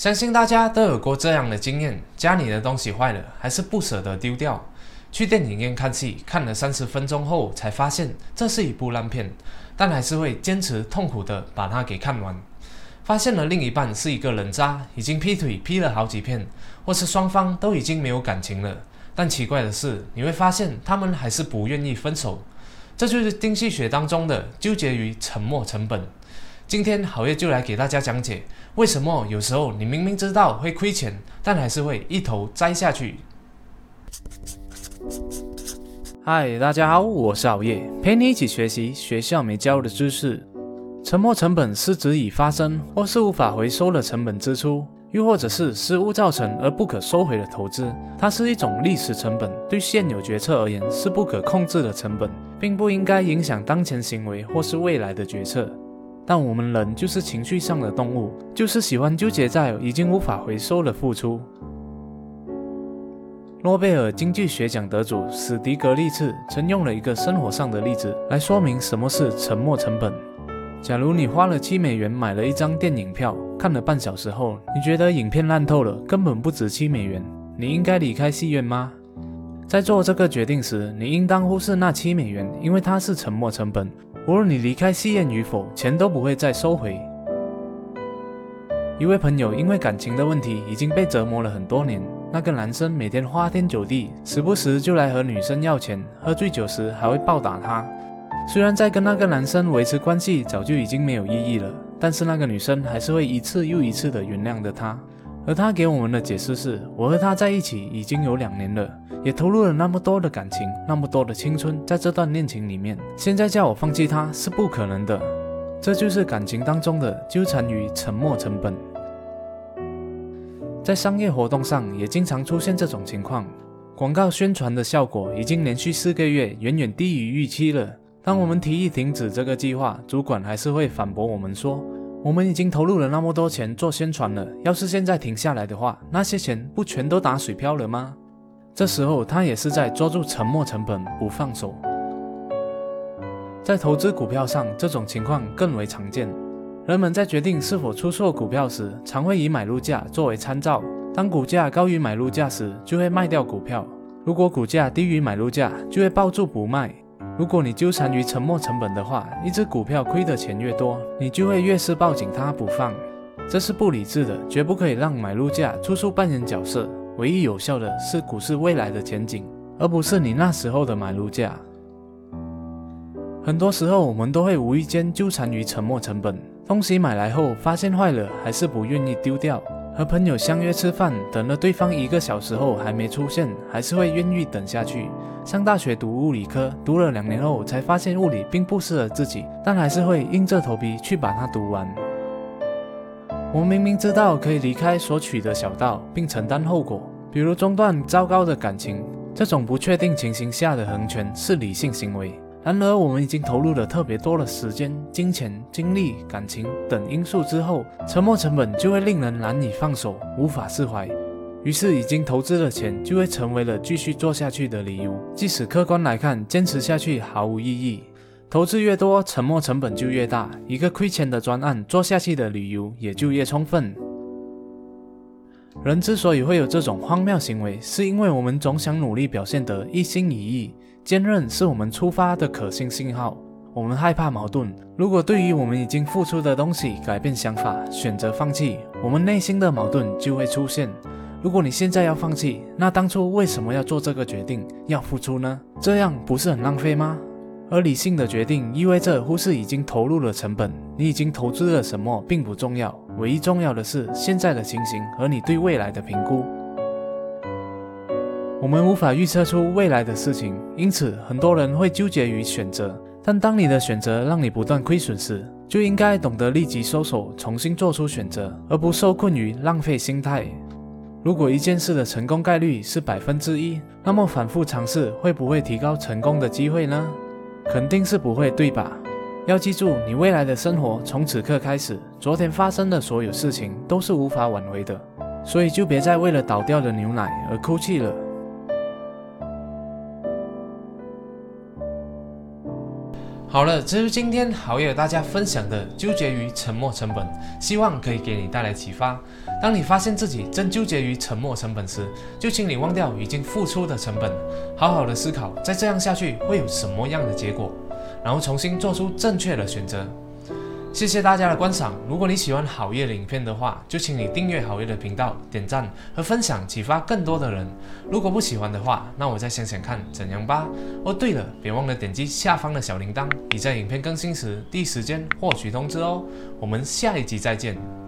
相信大家都有过这样的经验：家里的东西坏了，还是不舍得丢掉。去电影院看戏，看了三十分钟后才发现这是一部烂片，但还是会坚持痛苦的把它给看完。发现了另一半是一个人渣，已经劈腿劈了好几片，或是双方都已经没有感情了。但奇怪的是，你会发现他们还是不愿意分手。这就是经济学当中的纠结于沉没成本。今天好业就来给大家讲解，为什么有时候你明明知道会亏钱，但还是会一头栽下去。嗨，大家好，我是熬夜，陪你一起学习学校没教的知识。沉没成本是指已发生或是无法回收的成本支出，又或者是失误造成而不可收回的投资。它是一种历史成本，对现有决策而言是不可控制的成本，并不应该影响当前行为或是未来的决策。但我们人就是情绪上的动物，就是喜欢纠结在已经无法回收的付出。诺贝尔经济学奖得主史迪格利茨曾用了一个生活上的例子来说明什么是沉没成本。假如你花了七美元买了一张电影票，看了半小时后，你觉得影片烂透了，根本不值七美元，你应该离开戏院吗？在做这个决定时，你应当忽视那七美元，因为它是沉没成本。无论你离开戏院与否，钱都不会再收回。一位朋友因为感情的问题已经被折磨了很多年。那个男生每天花天酒地，时不时就来和女生要钱，喝醉酒时还会暴打她。虽然在跟那个男生维持关系早就已经没有意义了，但是那个女生还是会一次又一次的原谅着他。而他给我们的解释是：我和他在一起已经有两年了，也投入了那么多的感情，那么多的青春在这段恋情里面，现在叫我放弃他是不可能的。这就是感情当中的纠缠与沉没成本。在商业活动上也经常出现这种情况，广告宣传的效果已经连续四个月远远低于预期了。当我们提议停止这个计划，主管还是会反驳我们说：“我们已经投入了那么多钱做宣传了，要是现在停下来的话，那些钱不全都打水漂了吗？”这时候他也是在抓住沉没成本不放手。在投资股票上，这种情况更为常见。人们在决定是否出售股票时，常会以买入价作为参照。当股价高于买入价时，就会卖掉股票；如果股价低于买入价，就会抱住不卖。如果你纠缠于沉没成本的话，一只股票亏的钱越多，你就会越是抱紧它不放。这是不理智的，绝不可以让买入价处处扮演角色。唯一有效的是股市未来的前景，而不是你那时候的买入价。很多时候，我们都会无意间纠缠于沉没成本。东西买来后发现坏了，还是不愿意丢掉。和朋友相约吃饭，等了对方一个小时后还没出现，还是会愿意等下去。上大学读物理科，读了两年后才发现物理并不适合自己，但还是会硬着头皮去把它读完。我明明知道可以离开所取的小道，并承担后果，比如中断糟糕的感情，这种不确定情形下的横权是理性行为。然而，我们已经投入了特别多的时间、金钱、精力、感情等因素之后，沉没成本就会令人难以放手，无法释怀。于是，已经投资的钱就会成为了继续做下去的理由。即使客观来看，坚持下去毫无意义，投资越多，沉没成本就越大，一个亏钱的专案做下去的理由也就越充分。人之所以会有这种荒谬行为，是因为我们总想努力表现得一心一意。坚韧是我们出发的可信信号。我们害怕矛盾。如果对于我们已经付出的东西改变想法，选择放弃，我们内心的矛盾就会出现。如果你现在要放弃，那当初为什么要做这个决定，要付出呢？这样不是很浪费吗？而理性的决定意味着忽视已经投入了成本。你已经投资了什么并不重要，唯一重要的是现在的情形和你对未来的评估。我们无法预测出未来的事情，因此很多人会纠结于选择。但当你的选择让你不断亏损时，就应该懂得立即收手，重新做出选择，而不受困于浪费心态。如果一件事的成功概率是百分之一，那么反复尝试会不会提高成功的机会呢？肯定是不会，对吧？要记住，你未来的生活从此刻开始，昨天发生的所有事情都是无法挽回的，所以就别再为了倒掉的牛奶而哭泣了。好了，这是今天好友大家分享的纠结于沉没成本，希望可以给你带来启发。当你发现自己正纠结于沉没成本时，就请你忘掉已经付出的成本，好好的思考，再这样下去会有什么样的结果，然后重新做出正确的选择。谢谢大家的观赏。如果你喜欢好夜的影片的话，就请你订阅好夜的频道、点赞和分享，启发更多的人。如果不喜欢的话，那我再想想看怎样吧。哦，对了，别忘了点击下方的小铃铛，你在影片更新时第一时间获取通知哦。我们下一集再见。